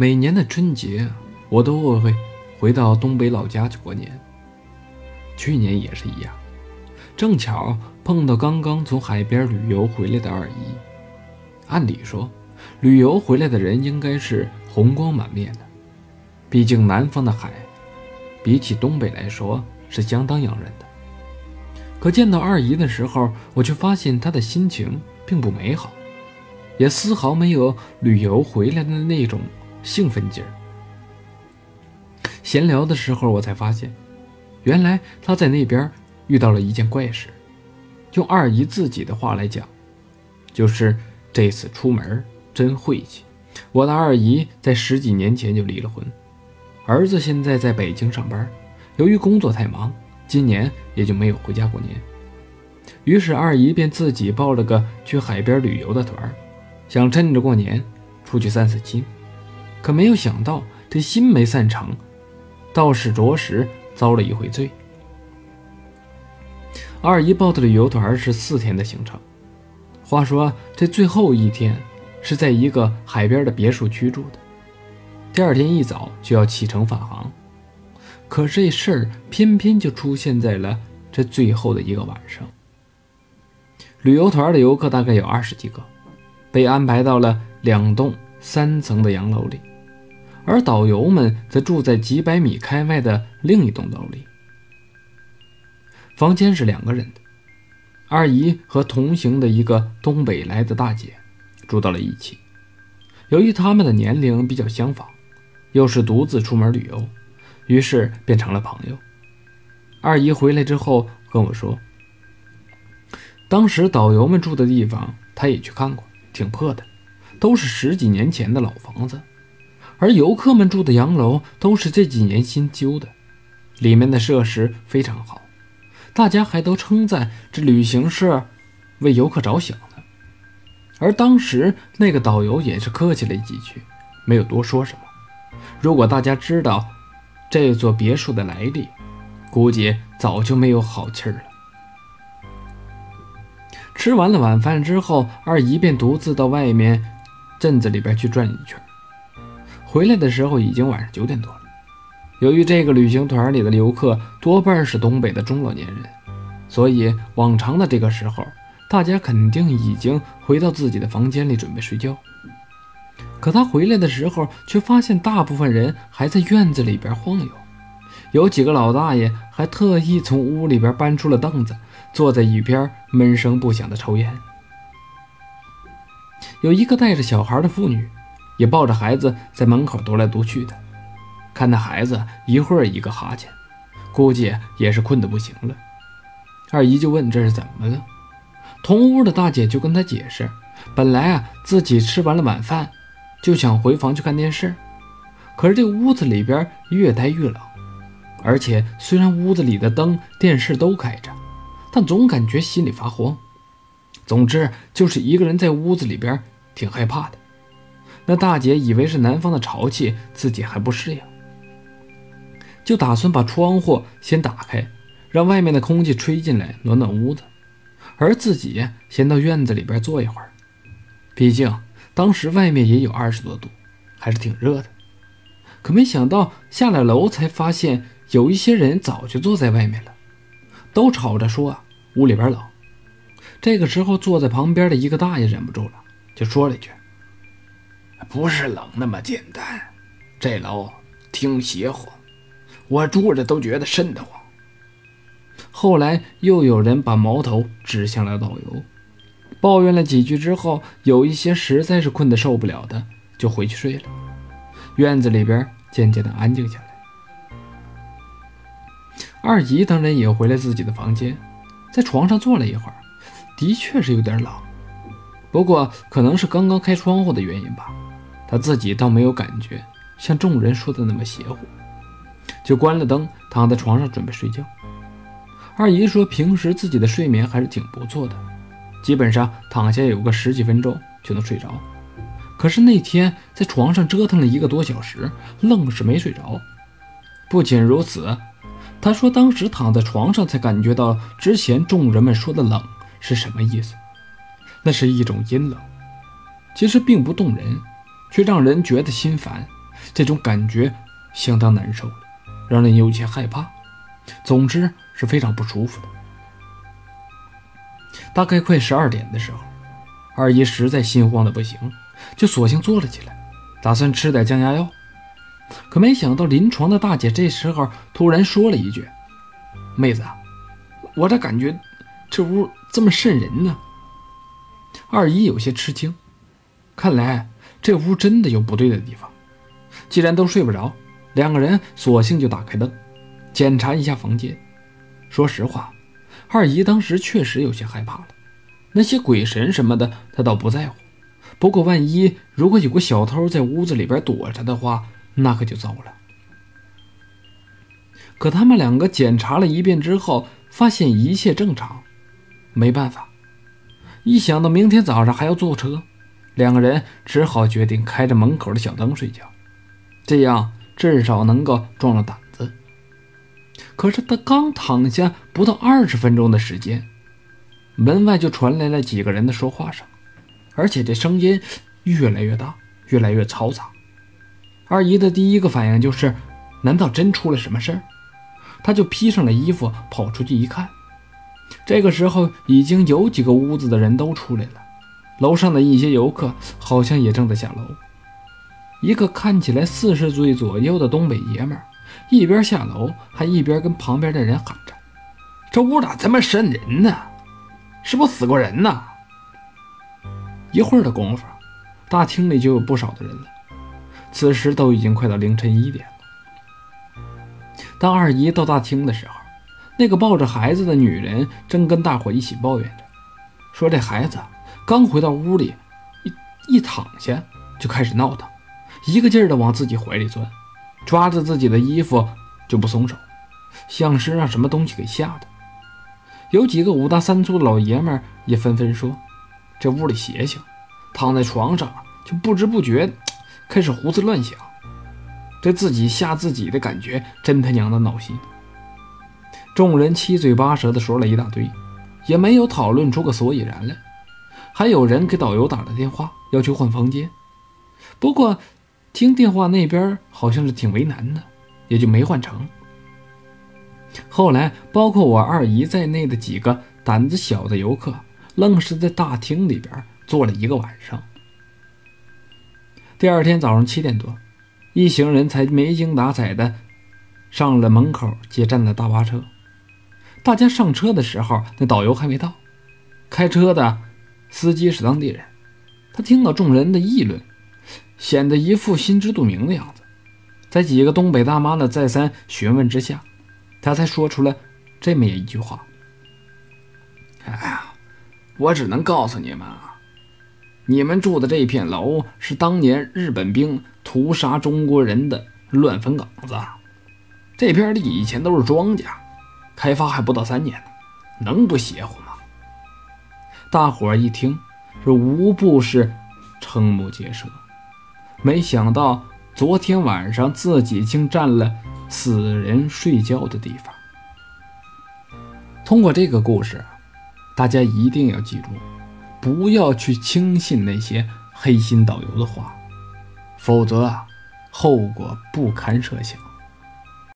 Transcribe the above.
每年的春节，我都会回到东北老家去过年。去年也是一样，正巧碰到刚刚从海边旅游回来的二姨。按理说，旅游回来的人应该是红光满面的，毕竟南方的海，比起东北来说是相当养人的。可见到二姨的时候，我却发现她的心情并不美好，也丝毫没有旅游回来的那种。兴奋劲儿。闲聊的时候，我才发现，原来他在那边遇到了一件怪事。用二姨自己的话来讲，就是这次出门真晦气。我的二姨在十几年前就离了婚，儿子现在在北京上班，由于工作太忙，今年也就没有回家过年。于是二姨便自己报了个去海边旅游的团，想趁着过年出去散散心。可没有想到，这心没散成，倒是着实遭了一回罪。二姨报的旅游团是四天的行程，话说这最后一天是在一个海边的别墅居住的，第二天一早就要启程返航。可这事儿偏偏就出现在了这最后的一个晚上。旅游团的游客大概有二十几个，被安排到了两栋三层的洋楼里。而导游们则住在几百米开外的另一栋楼里，房间是两个人的。二姨和同行的一个东北来的大姐住到了一起。由于他们的年龄比较相仿，又是独自出门旅游，于是变成了朋友。二姨回来之后跟我说，当时导游们住的地方，她也去看过，挺破的，都是十几年前的老房子。而游客们住的洋楼都是这几年新修的，里面的设施非常好，大家还都称赞这旅行社为游客着想呢。而当时那个导游也是客气了几句，没有多说什么。如果大家知道这座别墅的来历，估计早就没有好气儿了。吃完了晚饭之后，二姨便独自到外面镇子里边去转一圈。回来的时候已经晚上九点多了。由于这个旅行团里的游客多半是东北的中老年人，所以往常的这个时候，大家肯定已经回到自己的房间里准备睡觉。可他回来的时候，却发现大部分人还在院子里边晃悠，有几个老大爷还特意从屋里边搬出了凳子，坐在一边闷声不响的抽烟。有一个带着小孩的妇女。也抱着孩子在门口踱来踱去的，看那孩子一会儿一个哈欠，估计也是困得不行了。二姨就问这是怎么了，同屋的大姐就跟他解释，本来啊自己吃完了晚饭，就想回房去看电视，可是这屋子里边越待越冷，而且虽然屋子里的灯、电视都开着，但总感觉心里发慌。总之就是一个人在屋子里边挺害怕的。那大姐以为是南方的潮气，自己还不适应，就打算把窗户先打开，让外面的空气吹进来，暖暖屋子，而自己先到院子里边坐一会儿。毕竟当时外面也有二十多度，还是挺热的。可没想到下了楼才发现，有一些人早就坐在外面了，都吵着说屋里边冷。这个时候，坐在旁边的一个大爷忍不住了，就说了一句。不是冷那么简单，这楼挺邪乎，我住着都觉得瘆得慌。后来又有人把矛头指向了导游，抱怨了几句之后，有一些实在是困得受不了的，就回去睡了。院子里边渐渐的安静下来。二姨当然也回了自己的房间，在床上坐了一会儿，的确是有点冷，不过可能是刚刚开窗户的原因吧。他自己倒没有感觉像众人说的那么邪乎，就关了灯，躺在床上准备睡觉。二姨说，平时自己的睡眠还是挺不错的，基本上躺下有个十几分钟就能睡着。可是那天在床上折腾了一个多小时，愣是没睡着。不仅如此，他说当时躺在床上才感觉到之前众人们说的冷是什么意思，那是一种阴冷，其实并不动人。却让人觉得心烦，这种感觉相当难受，让人有些害怕。总之是非常不舒服的。大概快十二点的时候，二姨实在心慌的不行，就索性坐了起来，打算吃点降压药。可没想到临床的大姐这时候突然说了一句：“妹子，我咋感觉这屋这么渗人呢。”二姨有些吃惊，看来这屋真的有不对的地方。既然都睡不着，两个人索性就打开灯，检查一下房间。说实话，二姨当时确实有些害怕了。那些鬼神什么的，她倒不在乎。不过万一如果有个小偷在屋子里边躲着的话，那可就糟了。可他们两个检查了一遍之后，发现一切正常。没办法，一想到明天早上还要坐车，两个人只好决定开着门口的小灯睡觉，这样至少能够壮壮胆子。可是他刚躺下不到二十分钟的时间，门外就传来了几个人的说话声，而且这声音越来越大，越来越嘈杂。二姨的第一个反应就是，难道真出了什么事儿？她就披上了衣服跑出去一看，这个时候已经有几个屋子的人都出来了，楼上的一些游客好像也正在下楼。一个看起来四十岁左右的东北爷们儿，一边下楼还一边跟旁边的人喊着：“这屋咋这么渗人呢？是不死过人呢？”一会儿的功夫，大厅里就有不少的人了。此时都已经快到凌晨一点了。当二姨到大厅的时候，那个抱着孩子的女人正跟大伙一起抱怨着，说这孩子刚回到屋里，一一躺下就开始闹腾，一个劲儿的往自己怀里钻，抓着自己的衣服就不松手，像是让什么东西给吓的。有几个五大三粗的老爷们也纷纷说，这屋里邪性，躺在床上就不知不觉。开始胡思乱想，这自己吓自己的感觉真他娘的闹心。众人七嘴八舌的说了一大堆，也没有讨论出个所以然来。还有人给导游打了电话，要求换房间。不过听电话那边好像是挺为难的，也就没换成。后来，包括我二姨在内的几个胆子小的游客，愣是在大厅里边坐了一个晚上。第二天早上七点多，一行人才没精打采的上了门口接站的大巴车。大家上车的时候，那导游还没到。开车的司机是当地人，他听到众人的议论，显得一副心知肚明的样子。在几个东北大妈的再三询问之下，他才说出了这么一句话：“哎呀，我只能告诉你们啊。”你们住的这片楼是当年日本兵屠杀中国人的乱坟岗子，这片地以前都是庄稼，开发还不到三年呢，能不邪乎吗？大伙儿一听，是无不是瞠目结舌。没想到昨天晚上自己竟占了死人睡觉的地方。通过这个故事，大家一定要记住。不要去轻信那些黑心导游的话，否则啊，后果不堪设想。